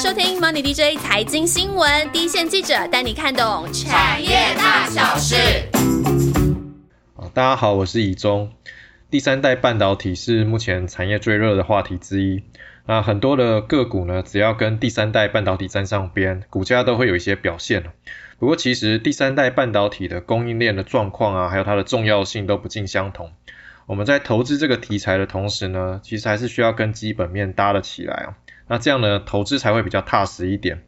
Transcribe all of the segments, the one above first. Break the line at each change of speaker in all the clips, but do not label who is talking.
收听 Money DJ 财经新闻，第一线记者带你看懂产业大小事。
大家好，我是以中。第三代半导体是目前产业最热的话题之一。那很多的个股呢，只要跟第三代半导体沾上边，股价都会有一些表现。不过，其实第三代半导体的供应链的状况啊，还有它的重要性都不尽相同。我们在投资这个题材的同时呢，其实还是需要跟基本面搭了起来啊。那这样呢，投资才会比较踏实一点。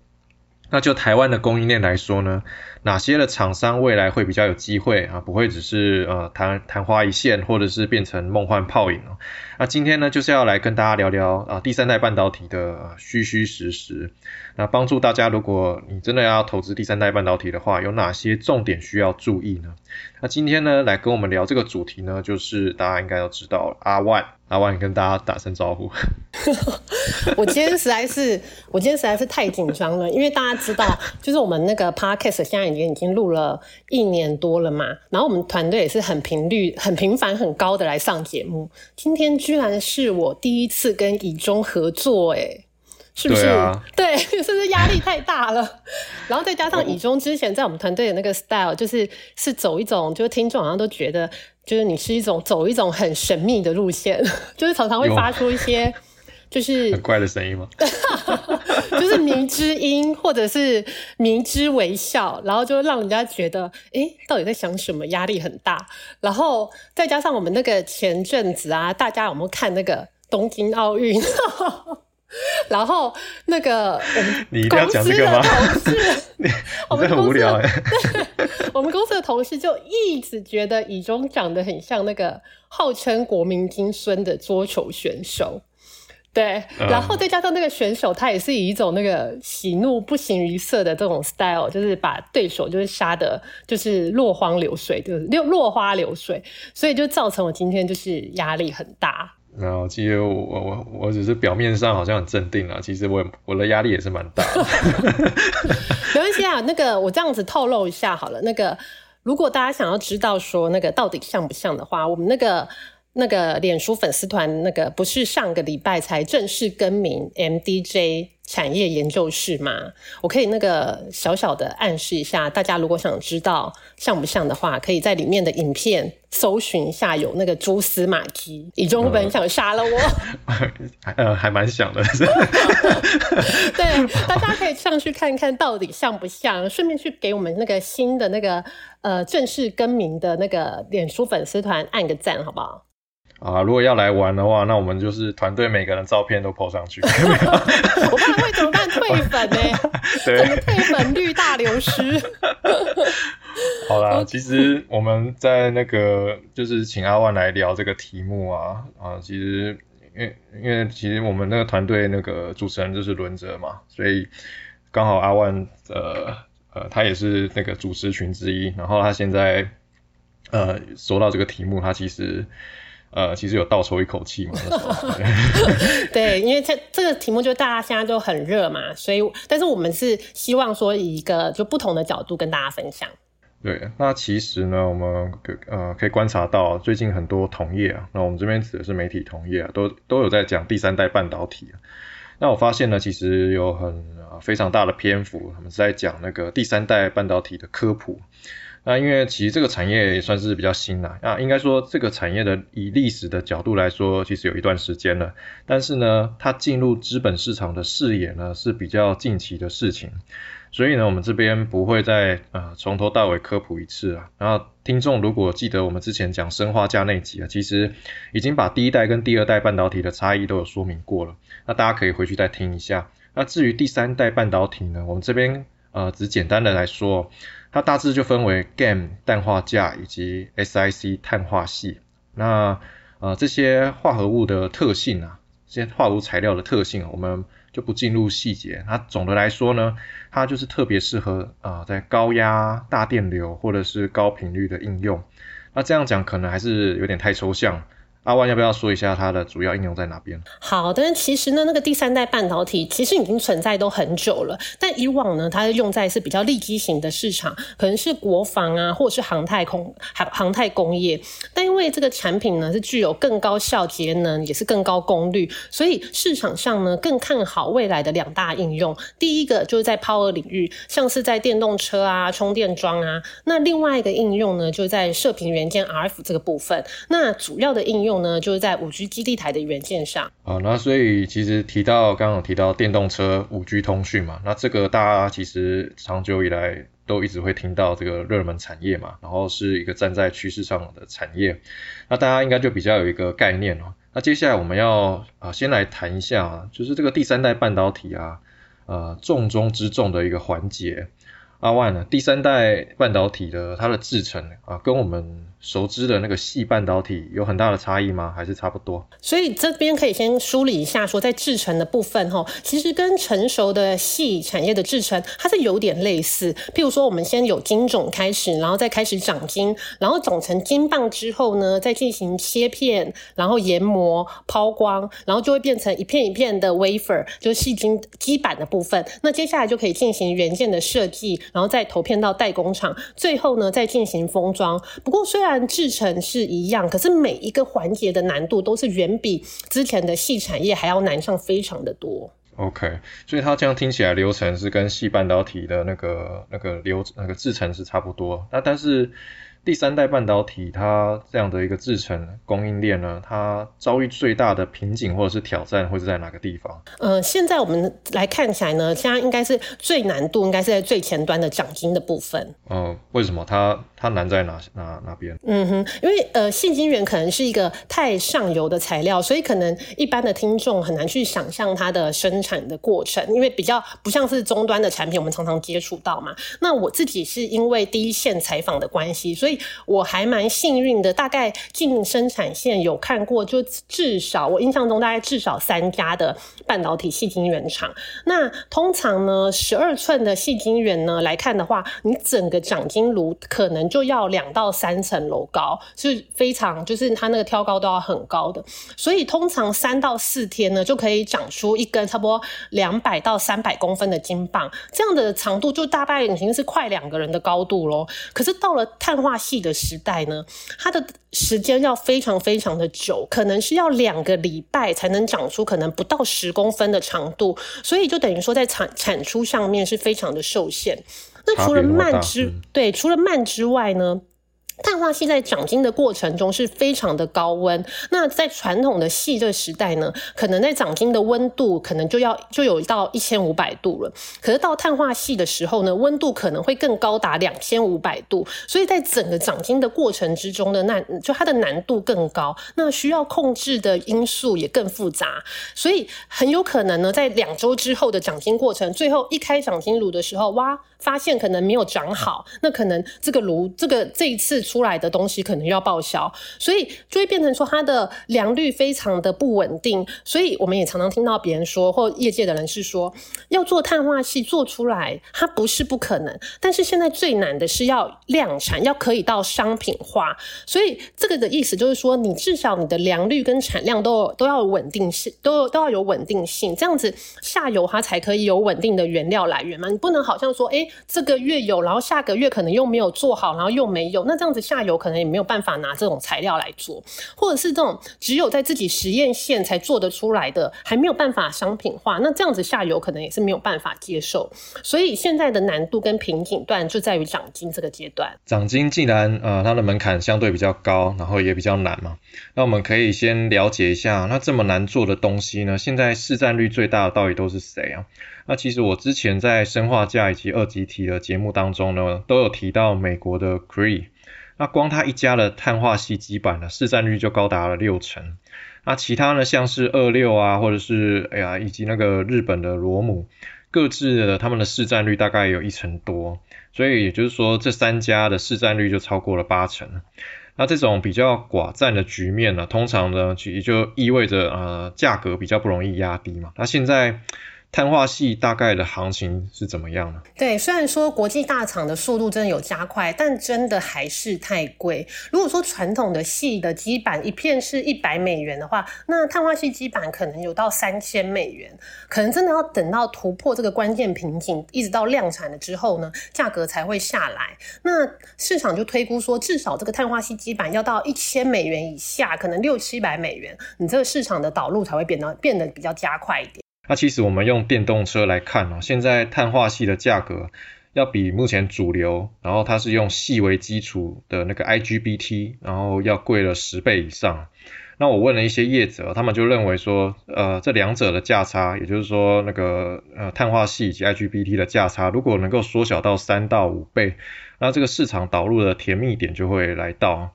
那就台湾的供应链来说呢，哪些的厂商未来会比较有机会啊？不会只是呃昙昙花一现，或者是变成梦幻泡影哦。那今天呢，就是要来跟大家聊聊啊第三代半导体的虚虚实实。那帮助大家，如果你真的要投资第三代半导体的话，有哪些重点需要注意呢？那今天呢，来跟我们聊这个主题呢，就是大家应该都知道，阿万，阿万跟大家打声招呼。
我今天实在是，我今天实在是太紧张了，因为大家知道，就是我们那个 podcast 现在已经已经录了一年多了嘛，然后我们团队也是很频率、很频繁、很高的来上节目，今天居然是我第一次跟以中合作，哎。是不是？对，是不是压力太大了？然后再加上以中之前在我们团队的那个 style，就是是走一种，就是听众好像都觉得，就是你是一种走一种很神秘的路线，就是常常会发出一些就是
很怪的声音吗？
就是迷之音或者是迷之微笑，然后就让人家觉得，哎，到底在想什么？压力很大。然后再加上我们那个前阵子啊，大家有没有看那个东京奥运？然后那个我们公司的同事，
我们很无聊哎。
我们公司的同事就一直觉得以中长得很像那个号称国民金孙的桌球选手，对。然后再加上那个选手，他也是以一种那个喜怒不形于色的这种 style，就是把对手就是杀的，就是落荒流水，就是落落花流水，所以就造成我今天就是压力很大。
然后其实我我我只是表面上好像很镇定啊，其实我我的压力也是蛮大的。
没关系啊，那个我这样子透露一下好了。那个如果大家想要知道说那个到底像不像的话，我们那个那个脸书粉丝团那个不是上个礼拜才正式更名 MDJ。产业研究室吗，我可以那个小小的暗示一下，大家如果想知道像不像的话，可以在里面的影片搜寻一下，有那个蛛丝马迹。以中本想杀了我，
呃，还蛮想的。
对，大家可以上去看看到底像不像，顺便去给我们那个新的那个呃正式更名的那个脸书粉丝团按个赞，好不好？
啊，如果要来玩的话，那我们就是团队每个人照片都 po 上去。
我怕会怎么办？退粉呢？整个退粉率大流失。
好啦，其实我们在那个就是请阿万来聊这个题目啊啊，其实因为因为其实我们那个团队那个主持人就是轮着嘛，所以刚好阿万呃呃他也是那个主持群之一，然后他现在呃说到这个题目，他其实。呃，其实有倒抽一口气嘛。
对，因为这这个题目就大家现在都很热嘛，所以，但是我们是希望说以一个就不同的角度跟大家分享。
对，那其实呢，我们呃可以观察到最近很多同业啊，那我们这边指的是媒体同业啊，都都有在讲第三代半导体啊。那我发现呢，其实有很非常大的篇幅，他们是在讲那个第三代半导体的科普。那因为其实这个产业也算是比较新啦，啊，应该说这个产业的以历史的角度来说，其实有一段时间了。但是呢，它进入资本市场的视野呢是比较近期的事情，所以呢，我们这边不会再呃从头到尾科普一次啊。然后听众如果记得我们之前讲生化价那集啊，其实已经把第一代跟第二代半导体的差异都有说明过了，那大家可以回去再听一下。那至于第三代半导体呢，我们这边呃只简单的来说。它大致就分为 GaN 氮化镓以及 SiC 碳化系。那呃这些化合物的特性啊，这些化合物材料的特性，我们就不进入细节。它总的来说呢，它就是特别适合啊在高压、大电流或者是高频率的应用。那这样讲可能还是有点太抽象。阿万要不要说一下它的主要应用在哪边？
好但是，其实呢，那个第三代半导体其实已经存在都很久了，但以往呢，它是用在是比较利基型的市场，可能是国防啊，或者是航太空航航太工业。但因为这个产品呢是具有更高效节能，也是更高功率，所以市场上呢更看好未来的两大应用。第一个就是在 power 领域，像是在电动车啊、充电桩啊。那另外一个应用呢，就在射频元件 RF 这个部分。那主要的应用。呢，就是在五 G 基地台的元件上。
啊，那所以其实提到刚刚提到电动车五 G 通讯嘛，那这个大家其实长久以来都一直会听到这个热门产业嘛，然后是一个站在趋势上的产业，那大家应该就比较有一个概念哦。那接下来我们要啊先来谈一下啊，就是这个第三代半导体啊，呃重中之重的一个环节。阿万呢，第三代半导体的它的制程啊，跟我们。熟知的那个细半导体有很大的差异吗？还是差不多？
所以这边可以先梳理一下，说在制程的部分，哈，其实跟成熟的细产业的制程，它是有点类似。譬如说，我们先有晶种开始，然后再开始长晶，然后长成晶棒之后呢，再进行切片，然后研磨、抛光，然后就会变成一片一片的 wafer，就是细晶基板的部分。那接下来就可以进行元件的设计，然后再投片到代工厂，最后呢再进行封装。不过虽然制成是一样，可是每一个环节的难度都是远比之前的细产业还要难上非常的多。
OK，所以它这样听起来流程是跟细半导体的那个那个流那个制成是差不多，那但是。第三代半导体，它这样的一个制程供应链呢，它遭遇最大的瓶颈或者是挑战会是在哪个地方？
呃，现在我们来看起来呢，现在应该是最难度应该是在最前端的奖金的部分。
嗯，为什么它它难在哪哪哪边？
嗯哼，因为呃，细晶圆可能是一个太上游的材料，所以可能一般的听众很难去想象它的生产的过程，因为比较不像是终端的产品，我们常常接触到嘛。那我自己是因为第一线采访的关系，所以。我还蛮幸运的，大概进生产线有看过，就至少我印象中大概至少三家的半导体细晶圆厂。那通常呢，十二寸的细晶圆呢来看的话，你整个长晶炉可能就要两到三层楼高，是非常就是它那个挑高都要很高的。所以通常三到四天呢就可以长出一根差不多两百到三百公分的金棒，这样的长度就大概已经是快两个人的高度喽。可是到了碳化系的时代呢，它的时间要非常非常的久，可能是要两个礼拜才能长出可能不到十公分的长度，所以就等于说在产产出上面是非常的受限。那除了慢之对，除了慢之外呢？碳化系在长晶的过程中是非常的高温，那在传统的系的时代呢，可能在长晶的温度可能就要就有到一千五百度了。可是到碳化系的时候呢，温度可能会更高达两千五百度，所以在整个长晶的过程之中的那就它的难度更高，那需要控制的因素也更复杂，所以很有可能呢，在两周之后的长晶过程，最后一开长晶炉的时候，哇，发现可能没有长好，那可能这个炉这个这一次。出来的东西可能要报销，所以就会变成说它的良率非常的不稳定。所以我们也常常听到别人说，或业界的人是说，要做碳化系做出来，它不是不可能，但是现在最难的是要量产，要可以到商品化。所以这个的意思就是说，你至少你的良率跟产量都都要稳定性，都都要有稳定性，这样子下游它才可以有稳定的原料来源嘛。你不能好像说，哎，这个月有，然后下个月可能又没有做好，然后又没有，那这样子。下游可能也没有办法拿这种材料来做，或者是这种只有在自己实验线才做得出来的，还没有办法商品化。那这样子下游可能也是没有办法接受。所以现在的难度跟瓶颈段就在于长金这个阶段。
长金既然呃它的门槛相对比较高，然后也比较难嘛，那我们可以先了解一下，那这么难做的东西呢，现在市占率最大的到底都是谁啊？那其实我之前在生化价以及二级体的节目当中呢，都有提到美国的 Cree。那光它一家的碳化系基板呢，市占率就高达了六成。那其他呢，像是二六啊，或者是哎呀，以及那个日本的罗姆，各自的他们的市占率大概有一成多。所以也就是说，这三家的市占率就超过了八成。那这种比较寡占的局面呢，通常呢，其实就意味着呃价格比较不容易压低嘛。那现在。碳化系大概的行情是怎么样呢？
对，虽然说国际大厂的速度真的有加快，但真的还是太贵。如果说传统的系的基板一片是一百美元的话，那碳化系基板可能有到三千美元，可能真的要等到突破这个关键瓶颈，一直到量产了之后呢，价格才会下来。那市场就推估说，至少这个碳化系基板要到一千美元以下，可能六七百美元，你这个市场的导入才会变得变得比较加快一点。
那其实我们用电动车来看呢，现在碳化系的价格要比目前主流，然后它是用细为基础的那个 IGBT，然后要贵了十倍以上。那我问了一些业者，他们就认为说，呃，这两者的价差，也就是说那个呃碳化系以及 IGBT 的价差，如果能够缩小到三到五倍，那这个市场导入的甜蜜点就会来到。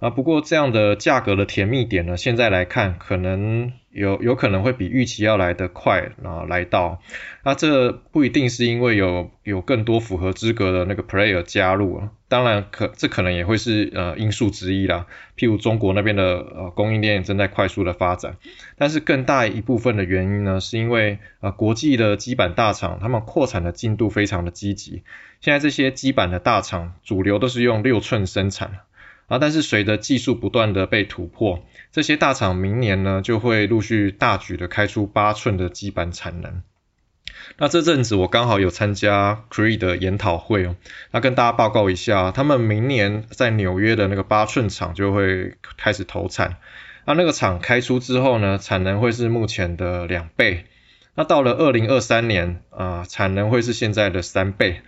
啊，不过这样的价格的甜蜜点呢，现在来看可能有有可能会比预期要来得快啊来到。那这不一定是因为有有更多符合资格的那个 player 加入啊，当然可这可能也会是呃因素之一啦。譬如中国那边的呃供应链正在快速的发展，但是更大一部分的原因呢，是因为呃国际的基板大厂他们扩产的进度非常的积极。现在这些基板的大厂主流都是用六寸生产。啊，但是随着技术不断的被突破，这些大厂明年呢就会陆续大举的开出八寸的基板产能。那这阵子我刚好有参加 Creed 的研讨会哦，那跟大家报告一下，他们明年在纽约的那个八寸厂就会开始投产。那那个厂开出之后呢，产能会是目前的两倍。那到了二零二三年啊，产能会是现在的三倍。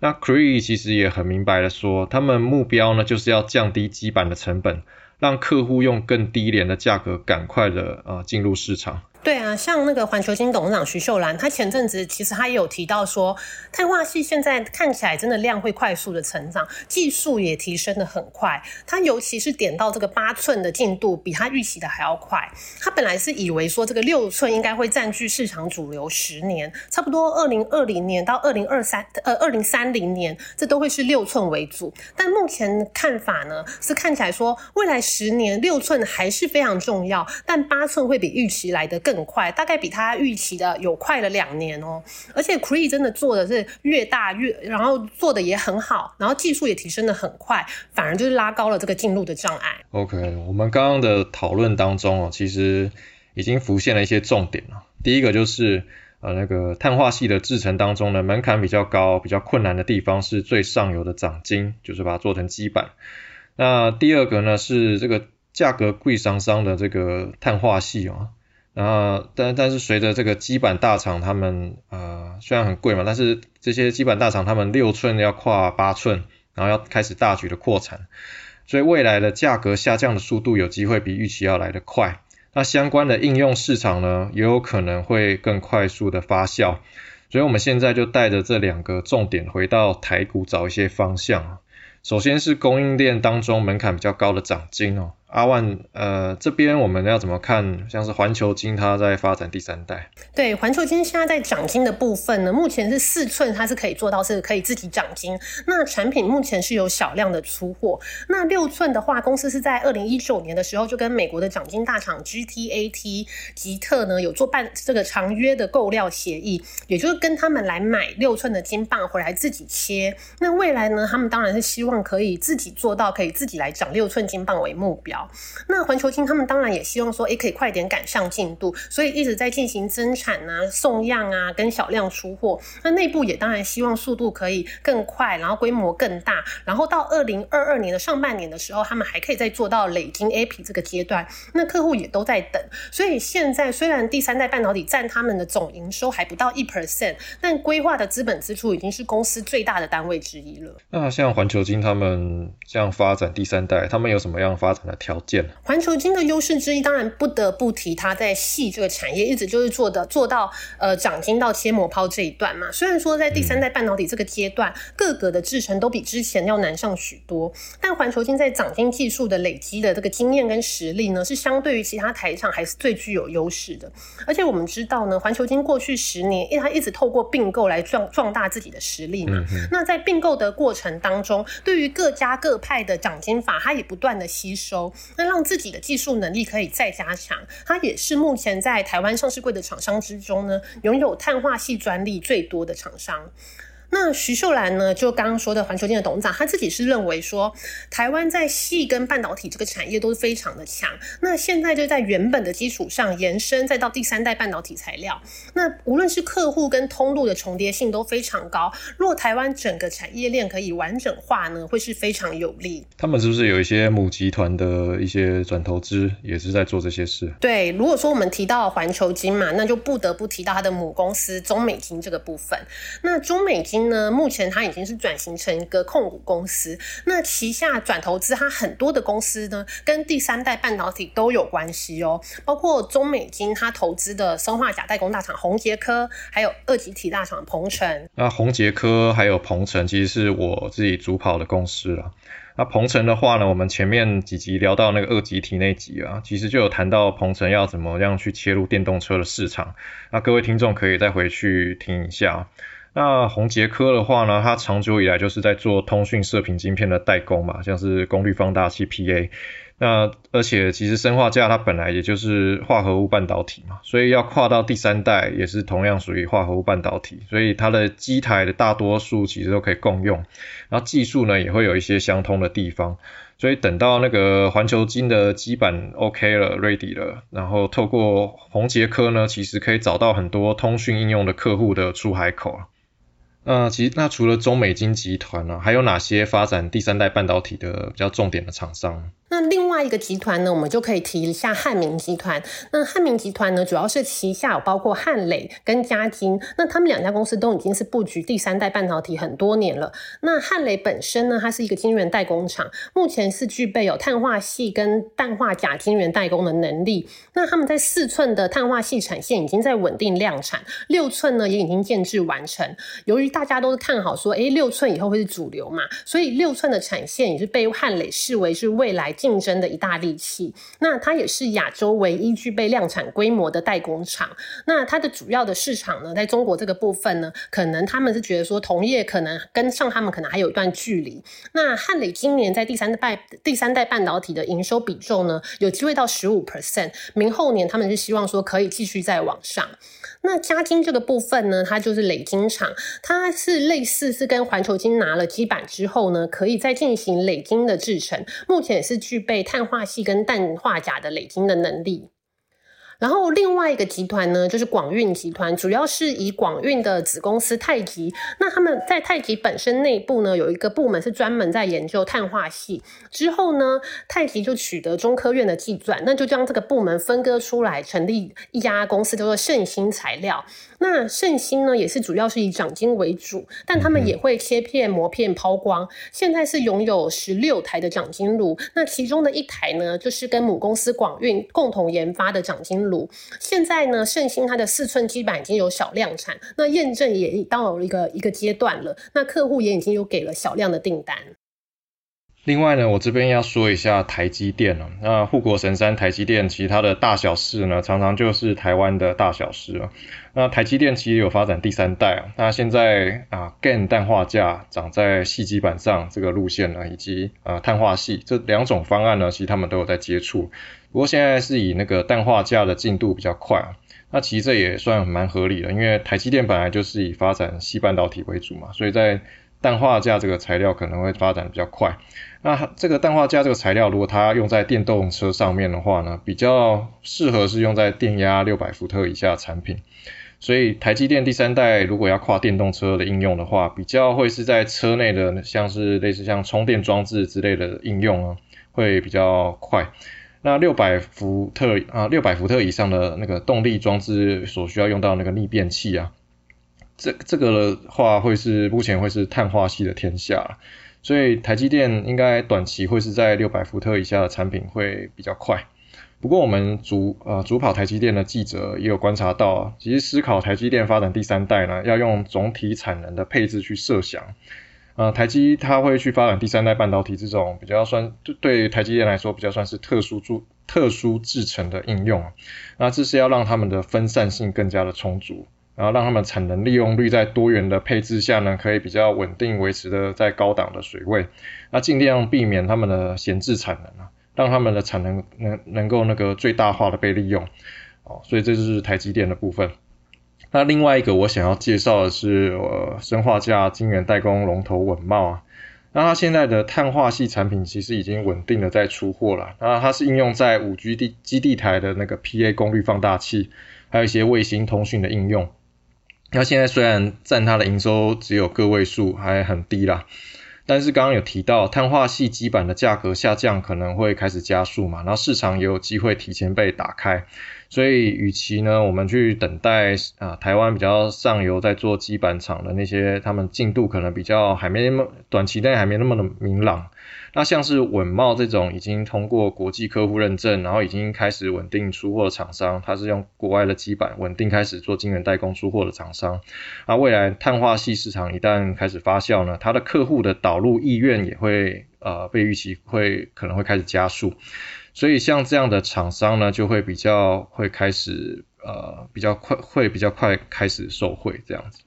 那 Cree 其实也很明白的说，他们目标呢就是要降低基板的成本，让客户用更低廉的价格赶快的啊进入市场。
对啊，像那个环球金董事长徐秀兰，他前阵子其实他也有提到说，碳化系现在看起来真的量会快速的成长，技术也提升的很快。他尤其是点到这个八寸的进度，比他预期的还要快。他本来是以为说这个六寸应该会占据市场主流十年，差不多二零二零年到二零二三呃二零三零年，这都会是六寸为主。但目前看法呢，是看起来说未来十年六寸还是非常重要，但八寸会比预期来的更。更快，大概比他预期的有快了两年哦。而且 Cree 真的做的是越大越，然后做的也很好，然后技术也提升的很快，反而就是拉高了这个进入的障碍。
OK，我们刚刚的讨论当中哦，其实已经浮现了一些重点了。第一个就是呃那个碳化系的制成当中呢，门槛比较高、比较困难的地方是最上游的长金，就是把它做成基板。那第二个呢是这个价格贵伤伤的这个碳化系啊。然后，但但是随着这个基板大厂，他们呃虽然很贵嘛，但是这些基板大厂他们六寸要跨八寸，然后要开始大举的扩产，所以未来的价格下降的速度有机会比预期要来得快。那相关的应用市场呢，也有可能会更快速的发酵。所以我们现在就带着这两个重点回到台股找一些方向。首先是供应链当中门槛比较高的涨金哦。阿万，呃，这边我们要怎么看？像是环球金，它在发展第三代。
对，环球金现在在涨金的部分呢，目前是四寸，它是可以做到是可以自己涨金。那产品目前是有小量的出货。那六寸的话，公司是在二零一九年的时候就跟美国的涨金大厂 GTAT 吉特呢有做办这个长约的购料协议，也就是跟他们来买六寸的金棒回来自己切。那未来呢，他们当然是希望可以自己做到，可以自己来涨六寸金棒为目标。那环球金他们当然也希望说，哎，可以快点赶上进度，所以一直在进行增产啊、送样啊，跟小量出货。那内部也当然希望速度可以更快，然后规模更大，然后到二零二二年的上半年的时候，他们还可以再做到累金 A P 这个阶段。那客户也都在等，所以现在虽然第三代半导体占他们的总营收还不到一 percent，但规划的资本支出已经是公司最大的单位之一了。
那像环球金他们这样发展第三代，他们有什么样发展的条？条件，
环球金的优势之一，当然不得不提它在细这个产业一直就是做的做到呃长金到切磨抛这一段嘛。虽然说在第三代半导体这个阶段，各个的制程都比之前要难上许多，但环球金在长金技术的累积的这个经验跟实力呢，是相对于其他台厂还是最具有优势的。而且我们知道呢，环球金过去十年，因为它一直透过并购来壮壮大自己的实力嘛。那在并购的过程当中，对于各家各派的长金法，它也不断的吸收。那让自己的技术能力可以再加强。它也是目前在台湾上市柜的厂商之中呢，拥有碳化系专利最多的厂商。那徐秀兰呢？就刚刚说的环球金的董事长，他自己是认为说，台湾在细跟半导体这个产业都是非常的强。那现在就在原本的基础上延伸，再到第三代半导体材料。那无论是客户跟通路的重叠性都非常高。若台湾整个产业链可以完整化呢，会是非常有利。
他们是不是有一些母集团的一些转投资，也是在做这些事？
对，如果说我们提到环球金嘛，那就不得不提到它的母公司中美金这个部分。那中美金。呢，目前它已经是转型成一个控股公司，那旗下转投资它很多的公司呢，跟第三代半导体都有关系哦，包括中美金它投资的生化甲代工大厂宏杰科，还有二级体大厂鹏程。
那宏杰科还有鹏程，其实是我自己主跑的公司了。那鹏程的话呢，我们前面几集聊到那个二级体那集啊，其实就有谈到鹏程要怎么样去切入电动车的市场。那各位听众可以再回去听一下。那宏杰科的话呢，它长久以来就是在做通讯射频晶片的代工嘛，像是功率放大器 PA。那而且其实生化架它本来也就是化合物半导体嘛，所以要跨到第三代也是同样属于化合物半导体，所以它的机台的大多数其实都可以共用，然后技术呢也会有一些相通的地方，所以等到那个环球金的基板 OK 了，ready 了，然后透过宏杰科呢，其实可以找到很多通讯应用的客户的出海口那其实，那除了中美金集团呢，还有哪些发展第三代半导体的比较重点的厂商？
那另外一个集团呢，我们就可以提一下汉明集团。那汉明集团呢，主要是旗下有包括汉磊跟嘉金。那他们两家公司都已经是布局第三代半导体很多年了。那汉磊本身呢，它是一个晶圆代工厂，目前是具备有碳化系跟氮化钾晶圆代工的能力。那他们在四寸的碳化系产线已经在稳定量产，六寸呢也已经建制完成。由于大家都是看好说，哎，六寸以后会是主流嘛，所以六寸的产线也是被汉磊视为是未来。竞争的一大利器，那它也是亚洲唯一具备量产规模的代工厂。那它的主要的市场呢，在中国这个部分呢，可能他们是觉得说同业可能跟上他们可能还有一段距离。那汉磊今年在第三代第三代半导体的营收比重呢，有机会到十五 percent，明后年他们是希望说可以继续再往上。那嘉金这个部分呢，它就是累金厂，它是类似是跟环球金拿了基板之后呢，可以再进行累金的制成，目前也是具备碳化系跟氮化钾的累金的能力。然后另外一个集团呢，就是广运集团，主要是以广运的子公司太极。那他们在太极本身内部呢，有一个部门是专门在研究碳化系。之后呢，太极就取得中科院的技转，那就将这个部门分割出来，成立一家公司，叫做盛兴材料。那盛兴呢，也是主要是以掌晶为主，但他们也会切片、磨片、抛光。现在是拥有十六台的掌晶炉，那其中的一台呢，就是跟母公司广运共同研发的掌金炉。现在呢，盛兴它的四寸基板已经有小量产，那验证也到了一个一个阶段了，那客户也已经有给了小量的订单。
另外呢，我这边要说一下台积电了。那护国神山台积电，其实它的大小事呢，常常就是台湾的大小事了。那台积电其实有发展第三代啊，那现在啊，GaN 氮化镓长在细基板上这个路线呢，以及啊碳化系这两种方案呢，其实他们都有在接触。不过现在是以那个氮化镓的进度比较快啊，那其实这也算蛮合理的，因为台积电本来就是以发展细半导体为主嘛，所以在氮化镓这个材料可能会发展比较快。那这个氮化镓这个材料，如果它用在电动车上面的话呢，比较适合是用在电压六百伏特以下产品。所以台积电第三代如果要跨电动车的应用的话，比较会是在车内的，像是类似像充电装置之类的应用啊，会比较快。那六百伏特啊，六百伏特以上的那个动力装置所需要用到那个逆变器啊，这这个的话会是目前会是碳化系的天下，所以台积电应该短期会是在六百伏特以下的产品会比较快。不过我们主呃主跑台积电的记者也有观察到，其实思考台积电发展第三代呢，要用总体产能的配置去设想。呃，台积它会去发展第三代半导体这种比较算对台积电来说比较算是特殊注特殊制成的应用。那这是要让他们的分散性更加的充足，然后让他们产能利用率在多元的配置下呢，可以比较稳定维持的在高档的水位。那尽量避免他们的闲置产能啊。让他们的产能能能够那个最大化的被利用。哦，所以这就是台积电的部分。那另外一个我想要介绍的是，呃，生化价晶圆代工龙头稳茂啊。那它现在的碳化系产品其实已经稳定的在出货了。那它是应用在五 G 地基地台的那个 PA 功率放大器，还有一些卫星通讯的应用。那现在虽然占它的营收只有个位数，还很低啦。但是刚刚有提到碳化系基板的价格下降可能会开始加速嘛，然后市场也有机会提前被打开。所以，与其呢，我们去等待啊，台湾比较上游在做基板厂的那些，他们进度可能比较还没那么短期内还没那么的明朗。那像是稳茂这种已经通过国际客户认证，然后已经开始稳定出货的厂商，它是用国外的基板稳定开始做晶圆代工出货的厂商。那未来碳化系市场一旦开始发酵呢，它的客户的导入意愿也会呃被预期会可能会开始加速。所以像这样的厂商呢，就会比较会开始呃比较快会比较快开始受惠这样子。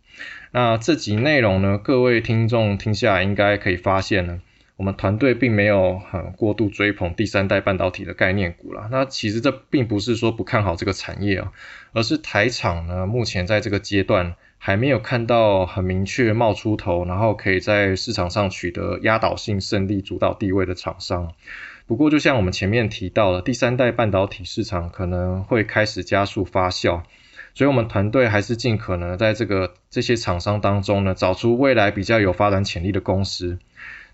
那这集内容呢，各位听众听下来应该可以发现呢，我们团队并没有很过度追捧第三代半导体的概念股啦。那其实这并不是说不看好这个产业啊，而是台厂呢目前在这个阶段还没有看到很明确冒出头，然后可以在市场上取得压倒性胜利、主导地位的厂商。不过，就像我们前面提到的，第三代半导体市场可能会开始加速发酵，所以我们团队还是尽可能在这个这些厂商当中呢，找出未来比较有发展潜力的公司。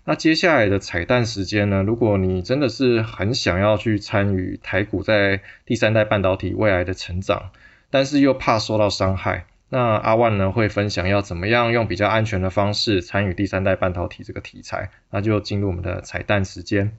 那接下来的彩蛋时间呢，如果你真的是很想要去参与台股在第三代半导体未来的成长，但是又怕受到伤害，那阿万呢会分享要怎么样用比较安全的方式参与第三代半导体这个题材，那就进入我们的彩蛋时间。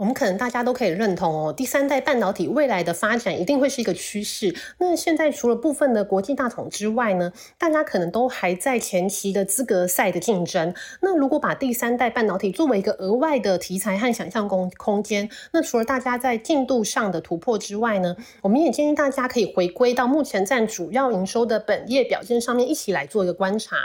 我们可能大家都可以认同哦，第三代半导体未来的发展一定会是一个趋势。那现在除了部分的国际大厂之外呢，大家可能都还在前期的资格赛的竞争。那如果把第三代半导体作为一个额外的题材和想象空空间，那除了大家在进度上的突破之外呢，我们也建议大家可以回归到目前占主要营收的本业表现上面，一起来做一个观察。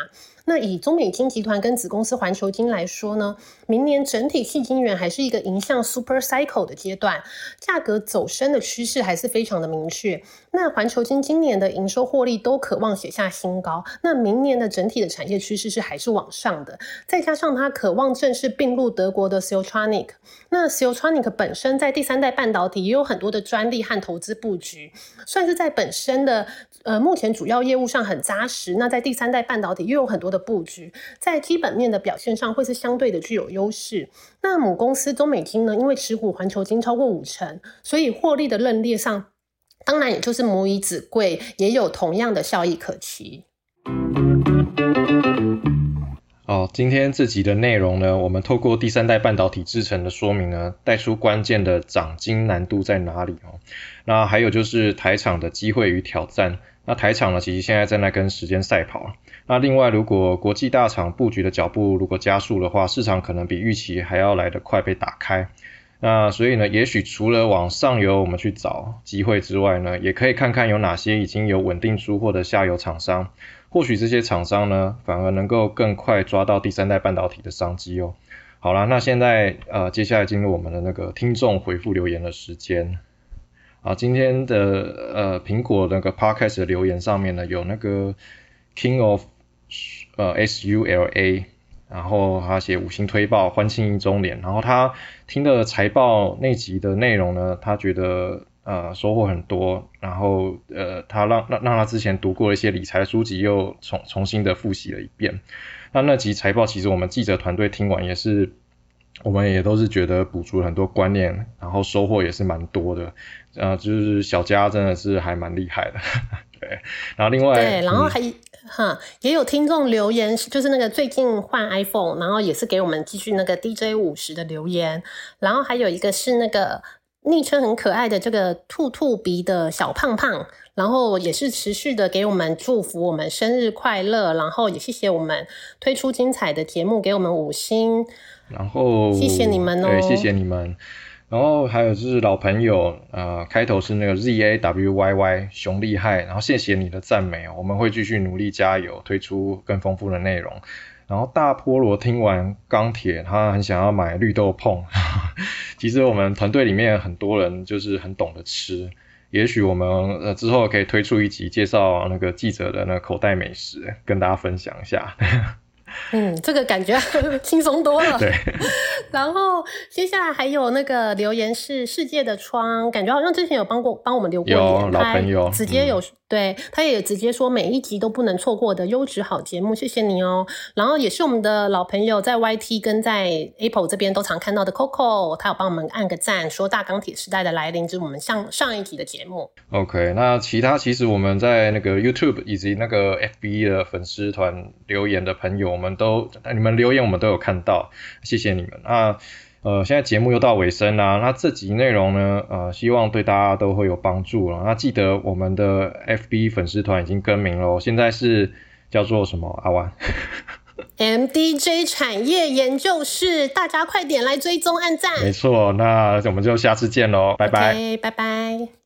那以中美金集团跟子公司环球金来说呢，明年整体细金元还是一个迎向 super cycle 的阶段，价格走升的趋势还是非常的明确。那环球金今年的营收获利都渴望写下新高，那明年的整体的产业趋势是还是往上的，再加上它渴望正式并入德国的 Siltronic，那 Siltronic 本身在第三代半导体也有很多的专利和投资布局，算是在本身的呃目前主要业务上很扎实。那在第三代半导体又有很多的布局，在基本面的表现上会是相对的具有优势。那母公司中美金呢，因为持股环球金超过五成，所以获利的认列上，当然也就是母以子贵，也有同样的效益可期。
哦，今天这集的内容呢，我们透过第三代半导体制成的说明呢，带出关键的涨金难度在哪里哦。那还有就是台厂的机会与挑战。那台厂呢，其实现在正在跟时间赛跑。那另外，如果国际大厂布局的脚步如果加速的话，市场可能比预期还要来得快被打开。那所以呢，也许除了往上游我们去找机会之外呢，也可以看看有哪些已经有稳定出货的下游厂商。或许这些厂商呢，反而能够更快抓到第三代半导体的商机哦。好了，那现在呃，接下来进入我们的那个听众回复留言的时间。啊，今天的呃苹果那个 podcast 的留言上面呢，有那个 King of 呃 S U L A，然后他写五星推报欢庆一周年，然后他听的财报那集的内容呢，他觉得。呃，收获很多，然后呃，他让让让他之前读过一些理财书籍，又重重新的复习了一遍。那那集财报，其实我们记者团队听完也是，我们也都是觉得补足了很多观念，然后收获也是蛮多的。呃，就是小佳真的是还蛮厉害的，对。然后另外，
对，然后还哈也有听众留言，就是那个最近换 iPhone，然后也是给我们继续那个 DJ 五十的留言。然后还有一个是那个。昵称很可爱的这个兔兔鼻的小胖胖，然后也是持续的给我们祝福我们生日快乐，然后也谢谢我们推出精彩的节目，给我们五星，
然后
谢谢你们哦，
对，谢谢你们。然后还有就是老朋友，呃，开头是那个 Z A W Y Y 熊厉害，然后谢谢你的赞美哦，我们会继续努力加油，推出更丰富的内容。然后大菠萝听完钢铁，他很想要买绿豆碰。其实我们团队里面很多人就是很懂得吃，也许我们呃之后可以推出一集介绍那个记者的那口袋美食，跟大家分享一下。
嗯，这个感觉 轻松多了。
对。
然后接下来还有那个留言是世界的窗，感觉好像之前有帮过帮我们留过言，
老朋友
直接有对，他也直接说每一集都不能错过的优质好节目，谢谢你哦。然后也是我们的老朋友，在 YT 跟在 Apple 这边都常看到的 Coco，他有帮我们按个赞，说大钢铁时代的来临，就是我们上上一集的节目。
OK，那其他其实我们在那个 YouTube 以及那个 FB 的粉丝团留言的朋友，我们都你们留言我们都有看到，谢谢你们啊。呃，现在节目又到尾声啦，那这集内容呢，呃，希望对大家都会有帮助了。那记得我们的 FB 粉丝团已经更名喽，现在是叫做什么？阿万
，MDJ 产业研究室，大家快点来追踪按赞。
没错，那我们就下次见喽，拜拜，
拜拜。